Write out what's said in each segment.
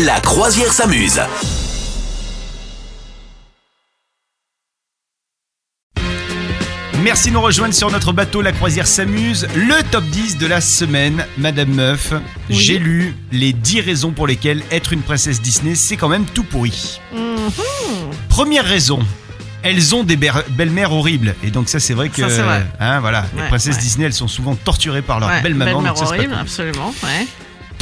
La croisière s'amuse. Merci de nous rejoindre sur notre bateau La Croisière s'amuse. Le top 10 de la semaine, Madame Meuf. J'ai lu les 10 raisons pour lesquelles être une princesse Disney, c'est quand même tout pourri. Première raison. Elles ont des ber- belles-mères horribles. Et donc ça, c'est vrai que... Ça, c'est vrai. hein, voilà, les princesses ouais. Disney, elles sont souvent torturées par leur Ouais, belle-maman. belle-mère horrible, cool. absolument.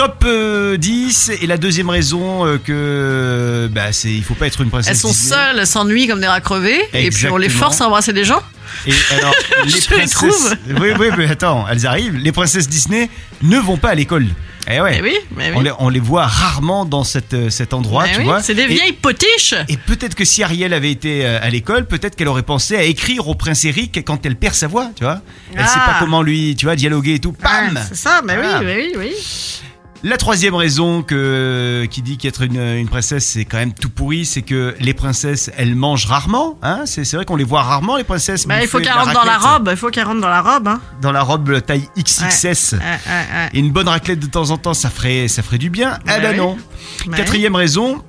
Top euh, 10. Et la deuxième raison euh, que... Bah, c'est... Il faut pas être une princesse Elles sont Disney. seules, elles s'ennuient comme des rats crevés, et puis on les force à embrasser des gens. Et alors, les Je les princesses. trouve. Oui, oui, mais attends, elles arrivent. Les princesses Disney ne vont pas à l'école. Eh ouais. Eh oui, mais oui. On, les, on les voit rarement dans cette, euh, cet endroit, Eh tu oui, vois. C'est des Et- vieilles potiches. Et, peut-être que si Ariel avait été euh, à l'école, peut-être qu'elle aurait pensé à écrire au prince Eric quand elle perd sa voix, tu vois. Elle sait Ah. pas comment lui, tu vois, dialoguer et tout. Pam c'est ça, mais Voilà. oui, oui, oui. La troisième raison que, qui dit qu'être une, une princesse c'est quand même tout pourri, c'est que les princesses elles mangent rarement. Hein c'est vrai qu'on les voit rarement les princesses. Bah, il faut bouffer de qu'elle rentre dans la robe, il faut qu'elle rentre dans la robe. Hein. Dans la robe taille XXS. Ouais, ouais, ouais. Et une bonne raclette de temps en temps, ça ferait, ça ferait du bien. Bah ah bah oui. non. Quatrième raison,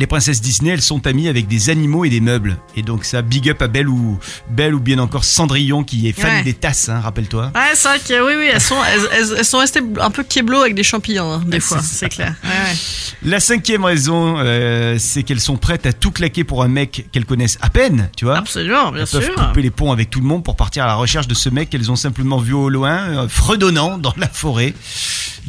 les princesses Disney, elles sont amies avec des animaux et des meubles. Et donc ça, big up à Belle ou Belle ou bien encore Cendrillon qui est fan Ouais. des tasses, hein, rappelle-toi. Ouais, c'est vrai que oui, oui, elles sont, elles, elles- elles sont restées un peu kéblo avec des champignons, hein, des fois, c'est clair. Ouais. La cinquième raison, euh, c'est qu'elles sont prêtes à tout claquer pour un mec qu'elles connaissent à peine, tu vois. Absolument, bien Elles peuvent sûr. couper les ponts avec tout le monde pour partir à la recherche de ce mec qu'elles ont simplement vu au loin, euh, fredonnant dans la forêt.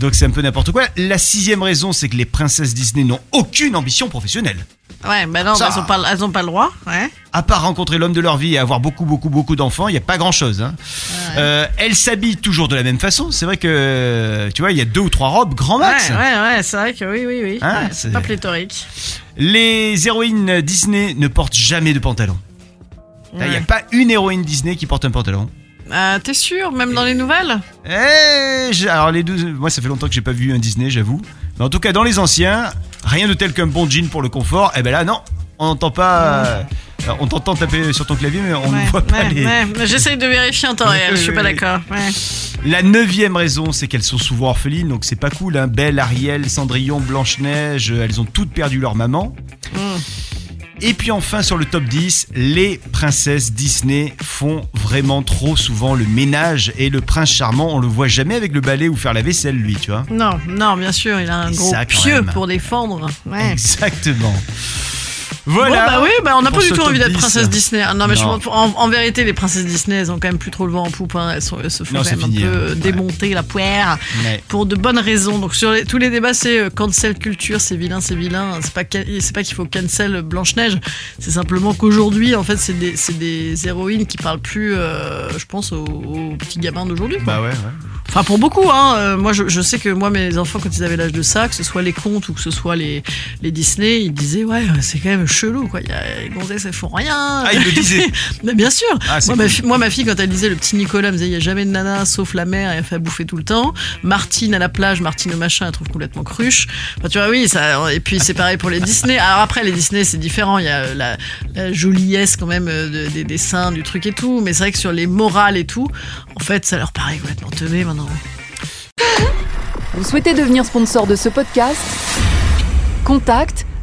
Donc c'est un peu n'importe quoi. La sixième raison, c'est que les princesses Disney n'ont aucune ambition professionnelle. Ouais, bah non, Ça. elles ont pas, elles ont pas le droit. Ouais. À part rencontrer l'homme de leur vie et avoir beaucoup, beaucoup, beaucoup d'enfants, il n'y a pas grand-chose. Hein. Euh, elles s'habillent toujours de la même façon. C'est vrai que, tu vois, il y a deux ou trois robes, grand max. Ouais, ouais, ouais, c'est vrai que oui, oui, oui. Hein, Ouais, c'est- pas pléthorique. Les héroïnes Disney ne portent jamais de pantalon. Il n'y a pas une héroïne Disney qui porte un pantalon. Euh, T'es sûr, même dans les nouvelles? Eh, j'ai- alors les deux, moi ça fait longtemps que j'ai pas vu un Disney, j'avoue. Mais en tout cas, dans les anciens, rien de tel qu'un bon jean pour le confort. Eh ben là, non, on n'entend pas. euh, on t'entend taper sur ton clavier, mais on ne voit pas ouais, les. ouais. J'essaye de vérifier en temps réel, je suis pas oui, d'accord. Ouais. La neuvième raison, c'est qu'elles sont souvent orphelines, donc c'est pas cool. Hein. Belle, Ariel, Cendrillon, Blanche-Neige, euh, elles ont toutes perdu leur maman. Mm. Et puis enfin, sur le top 10, les princesses Disney font vraiment trop souvent le ménage. Et le prince charmant, on le voit jamais avec le balai ou faire la vaisselle, lui, tu vois. Non, non, bien sûr, il a un Et gros ça, pieu même. pour défendre. Ouais. Exactement. Bon, Voilà. bah oui, bah on n'a pas du tout envie d'être 10. princesse Disney. Ah, non, mais je- en, en vérité, les princesses Disney, elles ont quand même plus trop le vent en poupe. hein. Elles, sont- elles se font Non, quand même fini, un peu hein. Ouais. démonter la poire Ouais. pour de bonnes raisons. Donc sur les- tous les débats, c'est euh, cancel culture, c'est vilain, c'est vilain. C'est pas c'est pas qu'il faut cancel Blanche Neige. C'est simplement qu'aujourd'hui, en fait, c'est des, des héroïnes qui parlent plus, euh, je pense, aux, aux petits gamins d'aujourd'hui. Bah ouais, ouais. Enfin, pour beaucoup, hein. euh, moi, je, je sais que moi, mes enfants, quand ils avaient l'âge de ça, que ce soit les contes ou que ce soit les, les Disney, ils disaient, ouais, c'est quand même chelou, quoi. Y a, les gonzesses, elles font rien. Ah, il le disait. Mais bien sûr. Ah, moi, ma cool. fille, moi, ma fille, quand elle disait le petit Nicolas, elle me disait, il y a jamais de nana sauf la mère, et elle fait à bouffer tout le temps. Martine à la plage, Martine au machin, elle trouve complètement cruche. Enfin, tu vois, oui, ça, et puis c'est pareil pour les Disney. Alors après, les Disney, c'est différent. Il y a euh, la, la joliesse quand même euh, de- des dessins, du truc et tout. Mais c'est vrai que sur les morales et tout, en fait, ça leur paraît complètement teubé maintenant. Vous souhaitez devenir sponsor de ce podcast? Contact